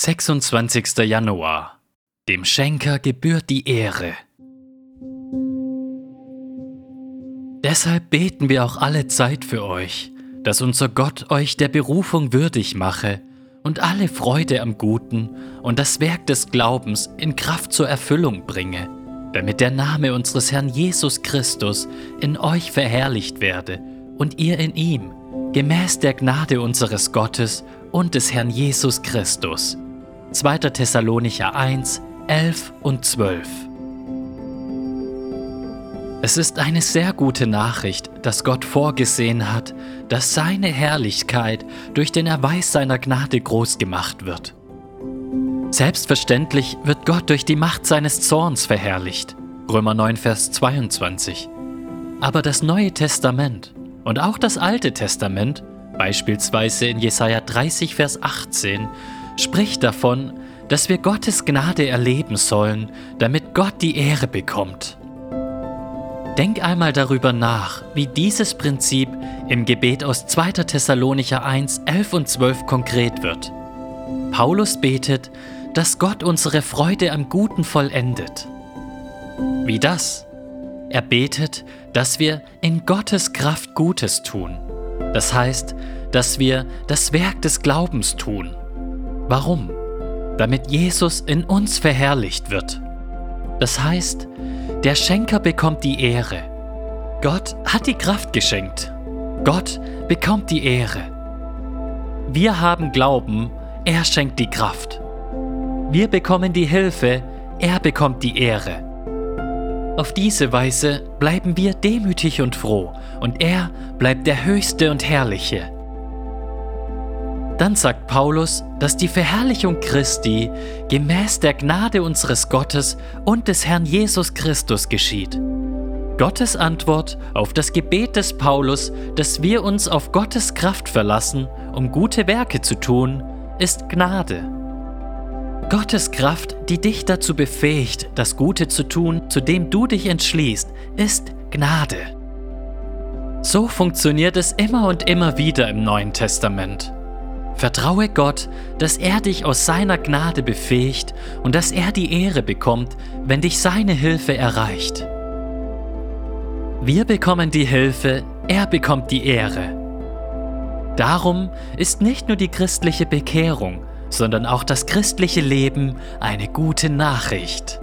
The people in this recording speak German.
26. Januar. Dem Schenker gebührt die Ehre. Deshalb beten wir auch alle Zeit für euch, dass unser Gott euch der Berufung würdig mache und alle Freude am Guten und das Werk des Glaubens in Kraft zur Erfüllung bringe, damit der Name unseres Herrn Jesus Christus in euch verherrlicht werde und ihr in ihm, gemäß der Gnade unseres Gottes und des Herrn Jesus Christus 2. Thessalonicher 1, 11 und 12. Es ist eine sehr gute Nachricht, dass Gott vorgesehen hat, dass seine Herrlichkeit durch den Erweis seiner Gnade groß gemacht wird. Selbstverständlich wird Gott durch die Macht seines Zorns verherrlicht. Römer 9, Vers 22. Aber das Neue Testament und auch das Alte Testament, beispielsweise in Jesaja 30, Vers 18, spricht davon, dass wir Gottes Gnade erleben sollen, damit Gott die Ehre bekommt. Denk einmal darüber nach, wie dieses Prinzip im Gebet aus 2. Thessalonicher 1, 11 und 12 konkret wird. Paulus betet, dass Gott unsere Freude am Guten vollendet. Wie das? Er betet, dass wir in Gottes Kraft Gutes tun. Das heißt, dass wir das Werk des Glaubens tun. Warum? Damit Jesus in uns verherrlicht wird. Das heißt, der Schenker bekommt die Ehre. Gott hat die Kraft geschenkt. Gott bekommt die Ehre. Wir haben Glauben, er schenkt die Kraft. Wir bekommen die Hilfe, er bekommt die Ehre. Auf diese Weise bleiben wir demütig und froh und er bleibt der Höchste und Herrliche. Dann sagt Paulus, dass die Verherrlichung Christi gemäß der Gnade unseres Gottes und des Herrn Jesus Christus geschieht. Gottes Antwort auf das Gebet des Paulus, dass wir uns auf Gottes Kraft verlassen, um gute Werke zu tun, ist Gnade. Gottes Kraft, die dich dazu befähigt, das Gute zu tun, zu dem du dich entschließt, ist Gnade. So funktioniert es immer und immer wieder im Neuen Testament. Vertraue Gott, dass er dich aus seiner Gnade befähigt und dass er die Ehre bekommt, wenn dich seine Hilfe erreicht. Wir bekommen die Hilfe, er bekommt die Ehre. Darum ist nicht nur die christliche Bekehrung, sondern auch das christliche Leben eine gute Nachricht.